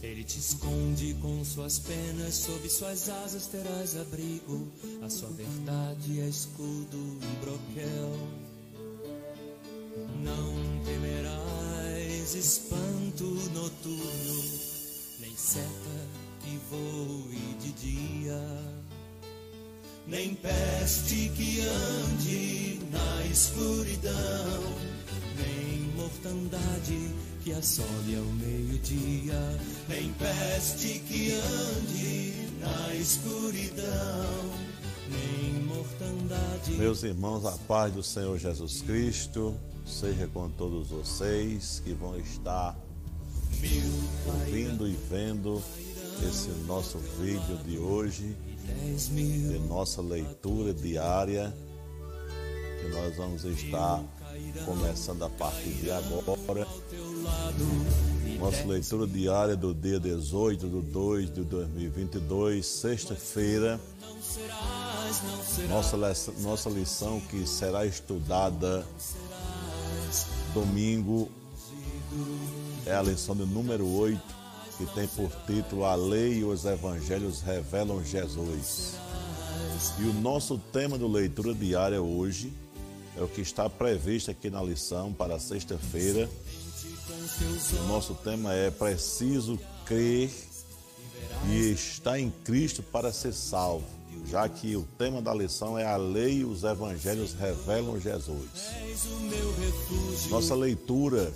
Ele te esconde com suas penas, sob suas asas terás abrigo. A sua verdade é escudo e broquel. Não temerás espanto noturno, nem seta que voe de dia, nem peste que ande na escuridão, nem mortandade que assole ao meio-dia, nem peste que ande na escuridão, nem mortandade. Meus irmãos, a paz do Senhor Jesus Cristo seja com todos vocês que vão estar ouvindo e vendo esse nosso vídeo de hoje, de nossa leitura diária, que nós vamos estar começando a partir de agora. Nossa leitura diária do dia 18 de 2 de 2022, sexta-feira. Nossa, nossa lição que será estudada domingo é a lição de número 8, que tem por título A Lei e os Evangelhos Revelam Jesus. E o nosso tema do leitura diária hoje é o que está previsto aqui na lição para sexta-feira. O nosso tema é Preciso crer e estar em Cristo para ser salvo, já que o tema da lição é a lei e os evangelhos revelam Jesus. Nossa leitura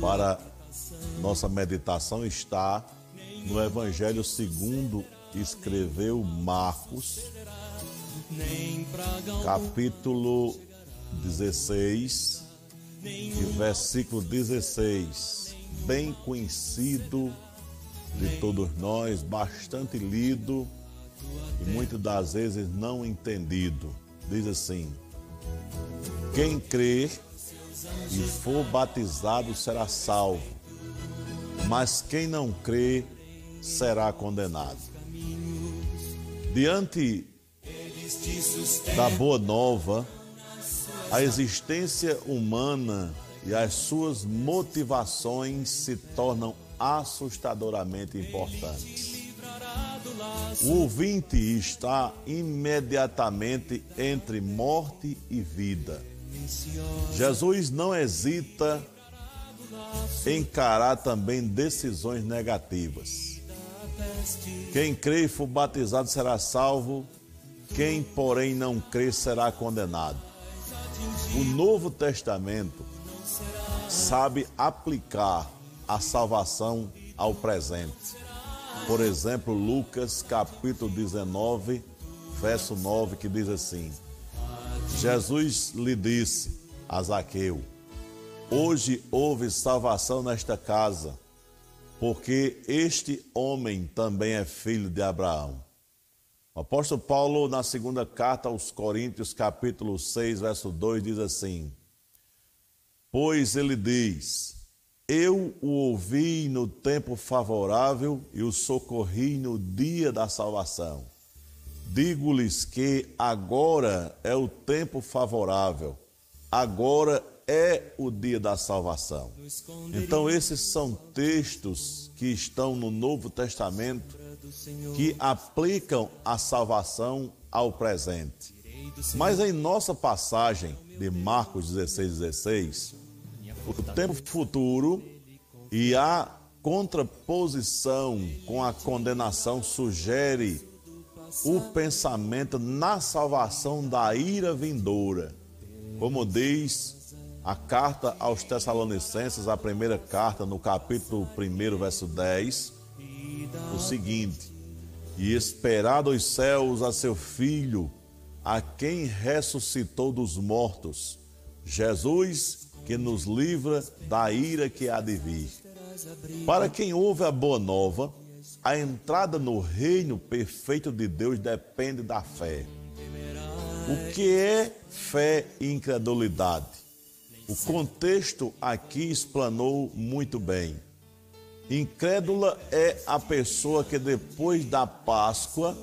para nossa meditação está no Evangelho segundo escreveu Marcos, capítulo 16, e versículo 16, bem conhecido de todos nós, bastante lido e muitas das vezes não entendido. Diz assim: Quem crer e for batizado será salvo, mas quem não crê será condenado. Diante da boa nova, a existência humana e as suas motivações se tornam assustadoramente importantes. O ouvinte está imediatamente entre morte e vida. Jesus não hesita encarar também decisões negativas. Quem crê e for batizado será salvo, quem, porém, não crê será condenado. O Novo Testamento sabe aplicar a salvação ao presente. Por exemplo, Lucas capítulo 19, verso 9, que diz assim: Jesus lhe disse a Zaqueu: Hoje houve salvação nesta casa, porque este homem também é filho de Abraão. O apóstolo Paulo, na segunda carta aos Coríntios, capítulo 6, verso 2, diz assim: Pois ele diz: Eu o ouvi no tempo favorável e o socorri no dia da salvação. Digo-lhes que agora é o tempo favorável, agora é o dia da salvação. Então, esses são textos que estão no Novo Testamento que aplicam a salvação ao presente. Mas em nossa passagem de Marcos 16, 16, o tempo futuro e a contraposição com a condenação sugere o pensamento na salvação da ira vindoura. Como diz a carta aos Tessalonicenses, a primeira carta, no capítulo 1, verso 10, o seguinte: E esperar dos céus a seu filho, a quem ressuscitou dos mortos, Jesus, que nos livra da ira que há de vir. Para quem ouve a boa nova, a entrada no reino perfeito de Deus depende da fé. O que é fé e incredulidade? O contexto aqui explanou muito bem. Incrédula é a pessoa que depois da Páscoa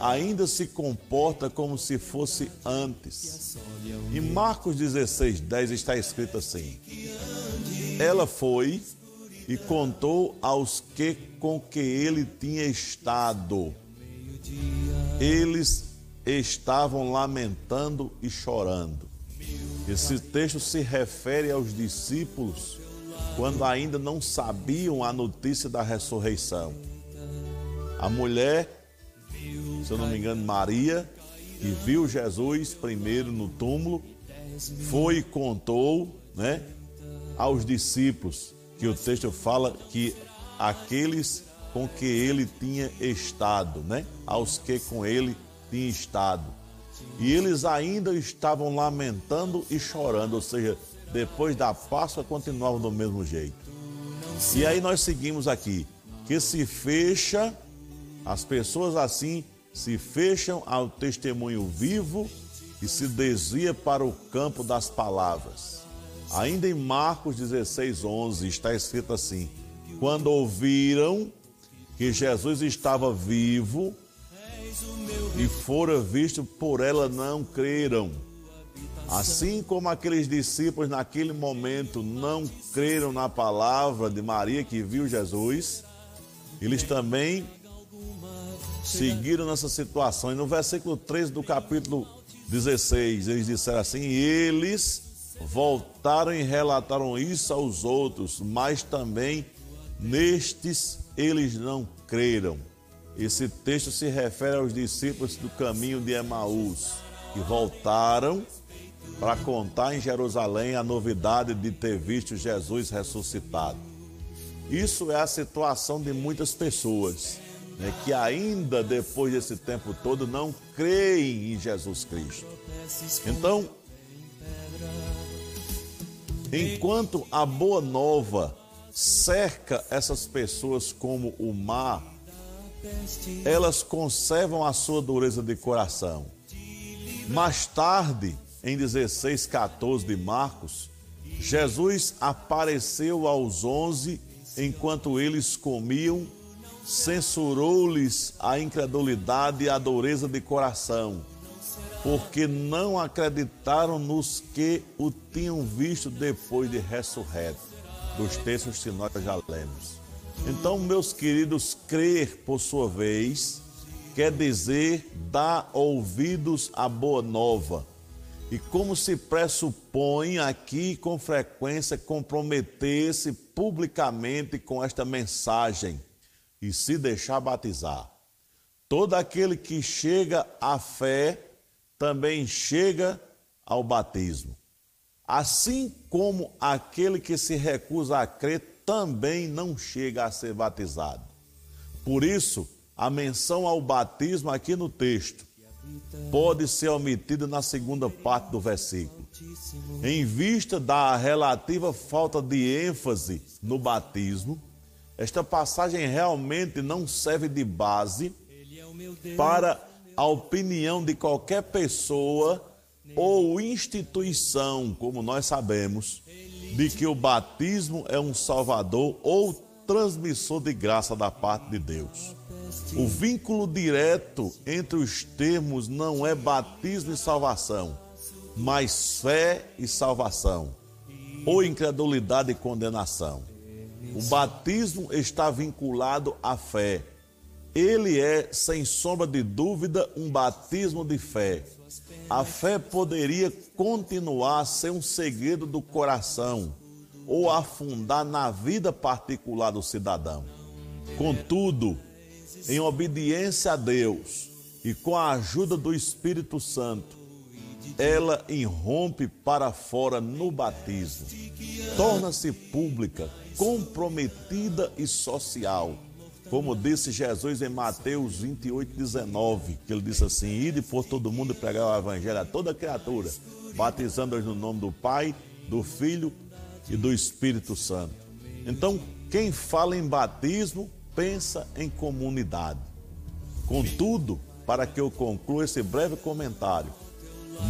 ainda se comporta como se fosse antes. Em Marcos 16, 10 está escrito assim: Ela foi e contou aos que com que ele tinha estado. Eles estavam lamentando e chorando. Esse texto se refere aos discípulos quando ainda não sabiam a notícia da ressurreição. A mulher, se eu não me engano, Maria, que viu Jesus primeiro no túmulo, foi e contou, né, aos discípulos, que o texto fala que aqueles com que ele tinha estado, né, aos que com ele tinha estado. E eles ainda estavam lamentando e chorando, ou seja, depois da Páscoa continuavam do mesmo jeito. E aí nós seguimos aqui, que se fecha, as pessoas assim se fecham ao testemunho vivo e se desvia para o campo das palavras. Ainda em Marcos 16, 11 está escrito assim: Quando ouviram que Jesus estava vivo, e fora visto por ela não creram. Assim como aqueles discípulos naquele momento não creram na palavra de Maria que viu Jesus, eles também seguiram nessa situação. E no versículo 13 do capítulo 16, eles disseram assim: Eles voltaram e relataram isso aos outros, mas também nestes eles não creram. Esse texto se refere aos discípulos do caminho de Emaús, que voltaram para contar em Jerusalém a novidade de ter visto Jesus ressuscitado. Isso é a situação de muitas pessoas né, que, ainda depois desse tempo todo, não creem em Jesus Cristo. Então, enquanto a boa nova cerca essas pessoas como o mar elas conservam a sua dureza de coração. Mais tarde, em 16, 14 de Marcos, Jesus apareceu aos onze enquanto eles comiam, censurou-lhes a incredulidade e a dureza de coração, porque não acreditaram nos que o tinham visto depois de ressurreto. Dos textos que nós já lemos. Então, meus queridos, crer, por sua vez, quer dizer dar ouvidos à boa nova. E como se pressupõe aqui com frequência comprometer-se publicamente com esta mensagem e se deixar batizar. Todo aquele que chega à fé também chega ao batismo. Assim como aquele que se recusa a crer também não chega a ser batizado. Por isso, a menção ao batismo aqui no texto pode ser omitida na segunda parte do versículo. Em vista da relativa falta de ênfase no batismo, esta passagem realmente não serve de base para a opinião de qualquer pessoa ou instituição, como nós sabemos, de que o batismo é um salvador ou transmissor de graça da parte de Deus. O vínculo direto entre os termos não é batismo e salvação, mas fé e salvação, ou incredulidade e condenação. O batismo está vinculado à fé. Ele é, sem sombra de dúvida, um batismo de fé a fé poderia continuar a ser um segredo do coração ou afundar na vida particular do cidadão. Contudo, em obediência a Deus e com a ajuda do Espírito Santo, ela irrompe para fora no batismo, torna-se pública, comprometida e social como disse Jesus em Mateus 28, 19, que ele disse assim: Ide por todo mundo e pregar o evangelho a toda criatura, batizando-os no nome do Pai, do Filho e do Espírito Santo. Então, quem fala em batismo, pensa em comunidade. Contudo, para que eu conclua esse breve comentário,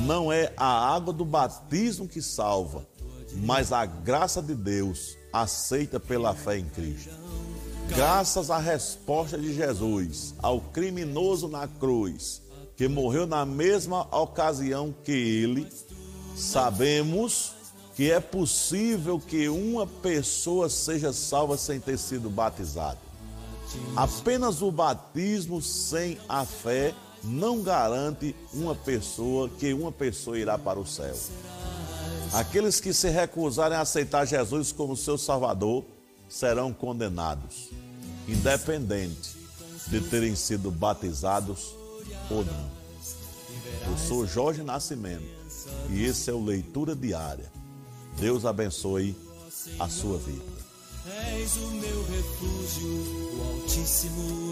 não é a água do batismo que salva, mas a graça de Deus aceita pela fé em Cristo. Graças à resposta de Jesus ao criminoso na cruz, que morreu na mesma ocasião que ele, sabemos que é possível que uma pessoa seja salva sem ter sido batizado. Apenas o batismo sem a fé não garante uma pessoa que uma pessoa irá para o céu. Aqueles que se recusarem a aceitar Jesus como seu Salvador serão condenados, independente de terem sido batizados ou não. Eu sou Jorge Nascimento e esse é o Leitura Diária. Deus abençoe a sua vida. És o meu refúgio, o Altíssimo.